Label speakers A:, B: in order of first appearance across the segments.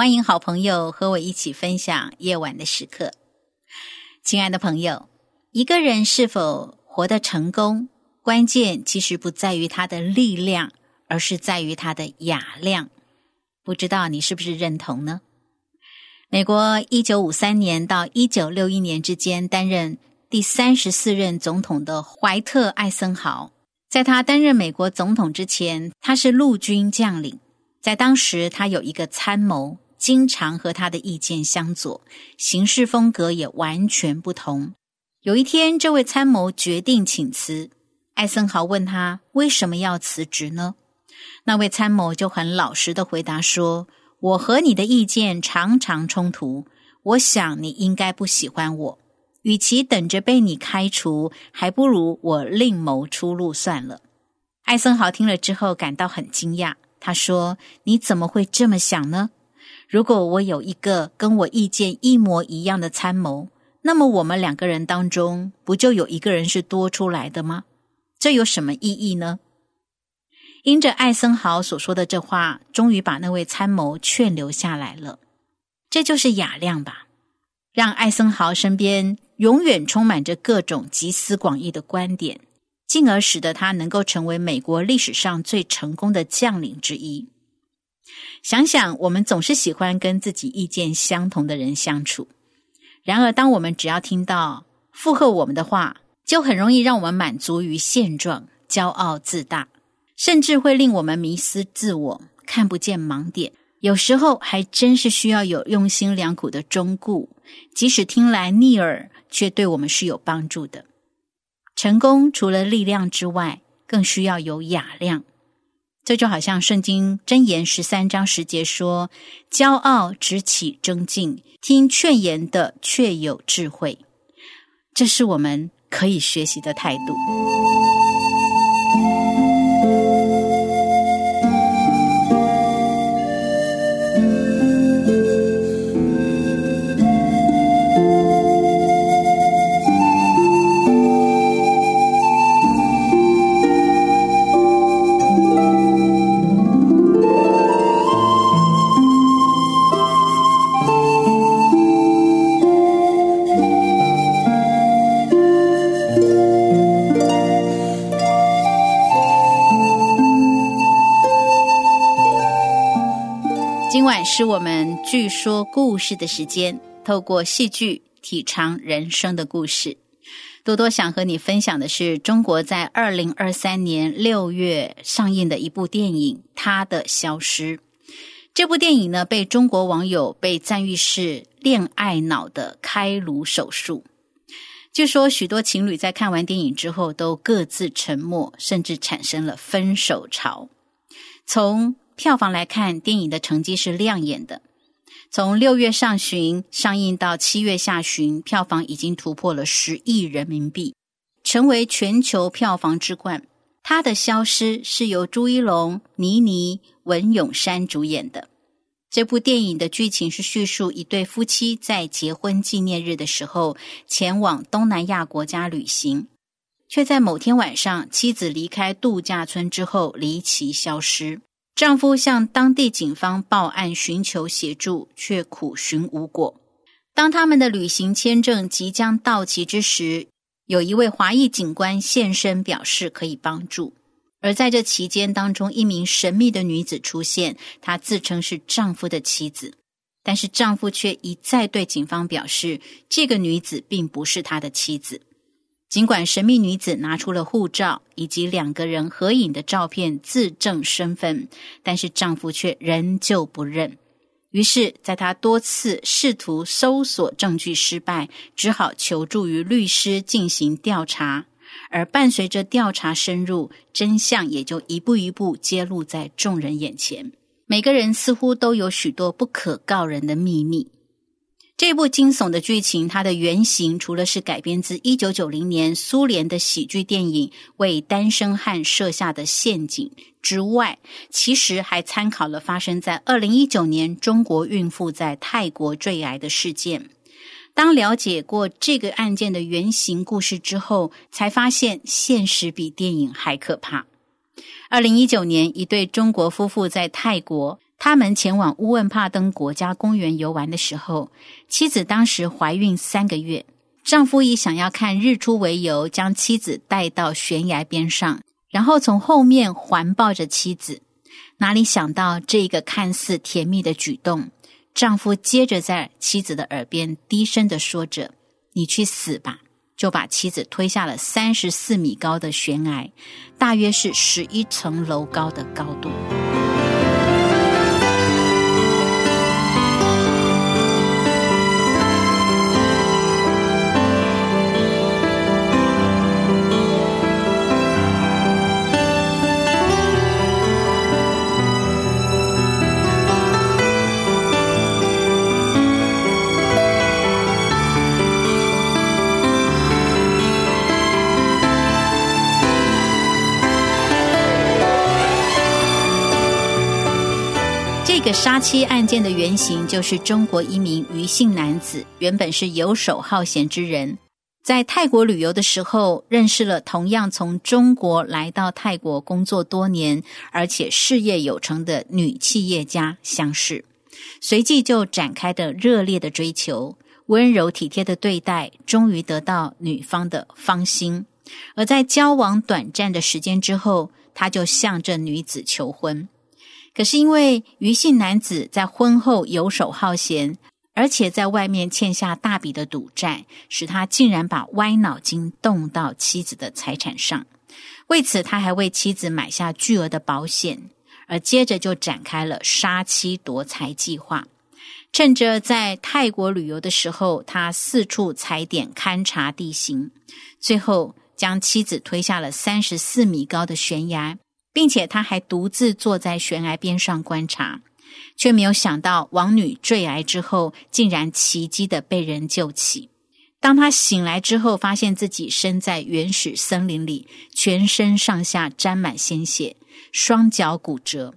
A: 欢迎好朋友和我一起分享夜晚的时刻。亲爱的朋友，一个人是否活得成功，关键其实不在于他的力量，而是在于他的雅量。不知道你是不是认同呢？美国一九五三年到一九六一年之间担任第三十四任总统的怀特·艾森豪，在他担任美国总统之前，他是陆军将领。在当时，他有一个参谋，经常和他的意见相左，行事风格也完全不同。有一天，这位参谋决定请辞，艾森豪问他为什么要辞职呢？那位参谋就很老实的回答说：“我和你的意见常常冲突，我想你应该不喜欢我。与其等着被你开除，还不如我另谋出路算了。”艾森豪听了之后感到很惊讶。他说：“你怎么会这么想呢？如果我有一个跟我意见一模一样的参谋，那么我们两个人当中不就有一个人是多出来的吗？这有什么意义呢？”因着艾森豪所说的这话，终于把那位参谋劝留下来了。这就是雅量吧，让艾森豪身边永远充满着各种集思广益的观点。进而使得他能够成为美国历史上最成功的将领之一。想想，我们总是喜欢跟自己意见相同的人相处，然而，当我们只要听到附和我们的话，就很容易让我们满足于现状，骄傲自大，甚至会令我们迷失自我，看不见盲点。有时候，还真是需要有用心良苦的忠固，即使听来逆耳，却对我们是有帮助的。成功除了力量之外，更需要有雅量。这就好像《圣经箴言》十三章十节说：“骄傲只起争竞，听劝言的却有智慧。”这是我们可以学习的态度。晚是我们剧说故事的时间，透过戏剧体尝人生的故事。多多想和你分享的是中国在二零二三年六月上映的一部电影《他的消失》。这部电影呢，被中国网友被赞誉是“恋爱脑”的开颅手术。据说许多情侣在看完电影之后都各自沉默，甚至产生了分手潮。从票房来看，电影的成绩是亮眼的。从六月上旬上映到七月下旬，票房已经突破了十亿人民币，成为全球票房之冠。他的消失是由朱一龙、倪妮、文咏珊主演的。这部电影的剧情是叙述一对夫妻在结婚纪念日的时候前往东南亚国家旅行，却在某天晚上妻子离开度假村之后离奇消失。丈夫向当地警方报案寻求协助，却苦寻无果。当他们的旅行签证即将到期之时，有一位华裔警官现身，表示可以帮助。而在这期间当中，一名神秘的女子出现，她自称是丈夫的妻子。但是丈夫却一再对警方表示，这个女子并不是他的妻子。尽管神秘女子拿出了护照以及两个人合影的照片自证身份，但是丈夫却仍旧不认。于是，在他多次试图搜索证据失败，只好求助于律师进行调查。而伴随着调查深入，真相也就一步一步揭露在众人眼前。每个人似乎都有许多不可告人的秘密。这部惊悚的剧情，它的原型除了是改编自一九九零年苏联的喜剧电影《为单身汉设下的陷阱》之外，其实还参考了发生在二零一九年中国孕妇在泰国坠崖的事件。当了解过这个案件的原型故事之后，才发现现实比电影还可怕。二零一九年，一对中国夫妇在泰国。他们前往乌汶帕登国家公园游玩的时候，妻子当时怀孕三个月，丈夫以想要看日出为由，将妻子带到悬崖边上，然后从后面环抱着妻子。哪里想到这个看似甜蜜的举动，丈夫接着在妻子的耳边低声的说着：“你去死吧！”就把妻子推下了三十四米高的悬崖，大约是十一层楼高的高度。杀妻案件的原型就是中国一名余姓男子，原本是游手好闲之人，在泰国旅游的时候，认识了同样从中国来到泰国工作多年，而且事业有成的女企业家相识，随即就展开的热烈的追求，温柔体贴的对待，终于得到女方的芳心。而在交往短暂的时间之后，他就向这女子求婚。可是因为余姓男子在婚后游手好闲，而且在外面欠下大笔的赌债，使他竟然把歪脑筋动到妻子的财产上。为此，他还为妻子买下巨额的保险，而接着就展开了杀妻夺财计划。趁着在泰国旅游的时候，他四处踩点勘察地形，最后将妻子推下了三十四米高的悬崖。并且他还独自坐在悬崖边上观察，却没有想到王女坠崖之后，竟然奇迹的被人救起。当他醒来之后，发现自己身在原始森林里，全身上下沾满鲜血，双脚骨折。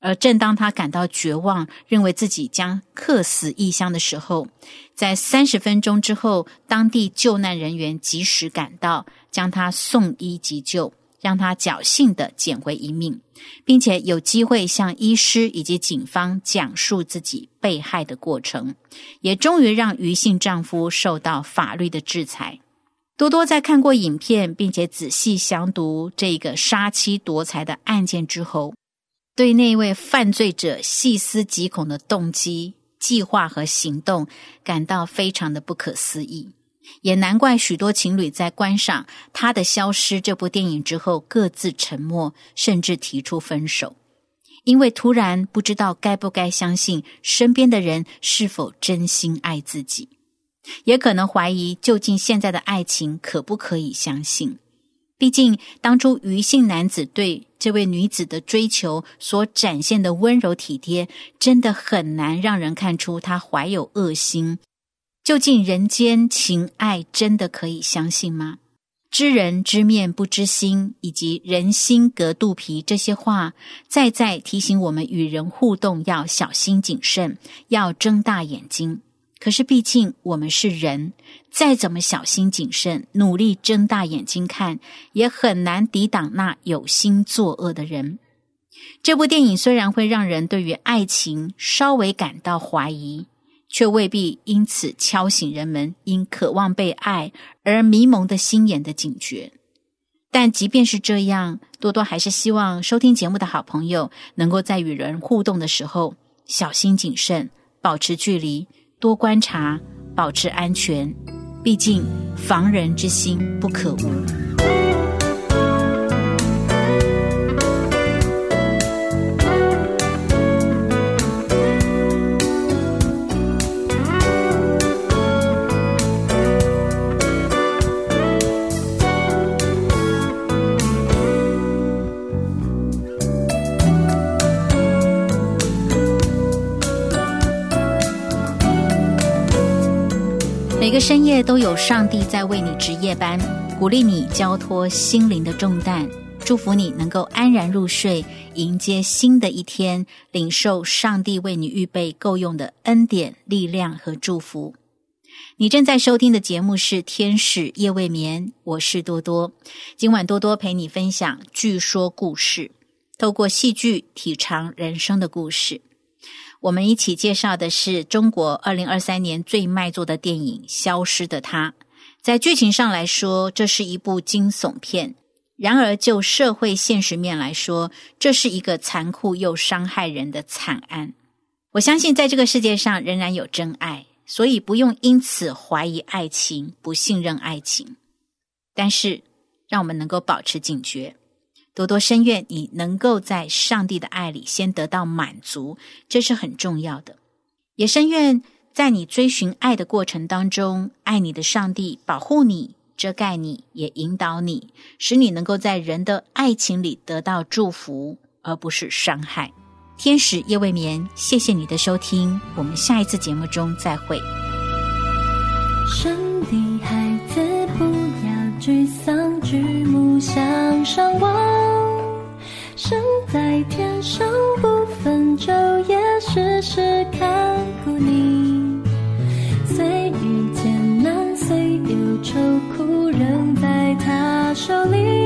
A: 而正当他感到绝望，认为自己将客死异乡的时候，在三十分钟之后，当地救难人员及时赶到，将他送医急救。让他侥幸的捡回一命，并且有机会向医师以及警方讲述自己被害的过程，也终于让余姓丈夫受到法律的制裁。多多在看过影片，并且仔细详读这个杀妻夺财的案件之后，对那位犯罪者细思极恐的动机、计划和行动感到非常的不可思议。也难怪许多情侣在观赏《他的消失》这部电影之后各自沉默，甚至提出分手，因为突然不知道该不该相信身边的人是否真心爱自己，也可能怀疑究竟现在的爱情可不可以相信。毕竟当初余姓男子对这位女子的追求所展现的温柔体贴，真的很难让人看出他怀有恶心。究竟人间情爱真的可以相信吗？知人知面不知心，以及人心隔肚皮这些话，再再提醒我们与人互动要小心谨慎，要睁大眼睛。可是毕竟我们是人，再怎么小心谨慎，努力睁大眼睛看，也很难抵挡那有心作恶的人。这部电影虽然会让人对于爱情稍微感到怀疑。却未必因此敲醒人们因渴望被爱而迷蒙的心眼的警觉。但即便是这样，多多还是希望收听节目的好朋友能够在与人互动的时候小心谨慎，保持距离，多观察，保持安全。毕竟，防人之心不可无。深夜都有上帝在为你值夜班，鼓励你交托心灵的重担，祝福你能够安然入睡，迎接新的一天，领受上帝为你预备够用的恩典、力量和祝福。你正在收听的节目是《天使夜未眠》，我是多多。今晚多多陪你分享剧说故事，透过戏剧体尝人生的故事。我们一起介绍的是中国二零二三年最卖座的电影《消失的她》。在剧情上来说，这是一部惊悚片；然而就社会现实面来说，这是一个残酷又伤害人的惨案。我相信，在这个世界上仍然有真爱，所以不用因此怀疑爱情、不信任爱情。但是，让我们能够保持警觉。多多深愿你能够在上帝的爱里先得到满足，这是很重要的。也深愿在你追寻爱的过程当中，爱你的上帝保护你、遮盖你，也引导你，使你能够在人的爱情里得到祝福，而不是伤害。天使夜未眠，谢谢你的收听，我们下一次节目中再会。
B: 生的孩子不要沮丧，举目向上望。在天上不分昼夜时时看顾你。虽遇艰难虽有愁苦仍在他手里。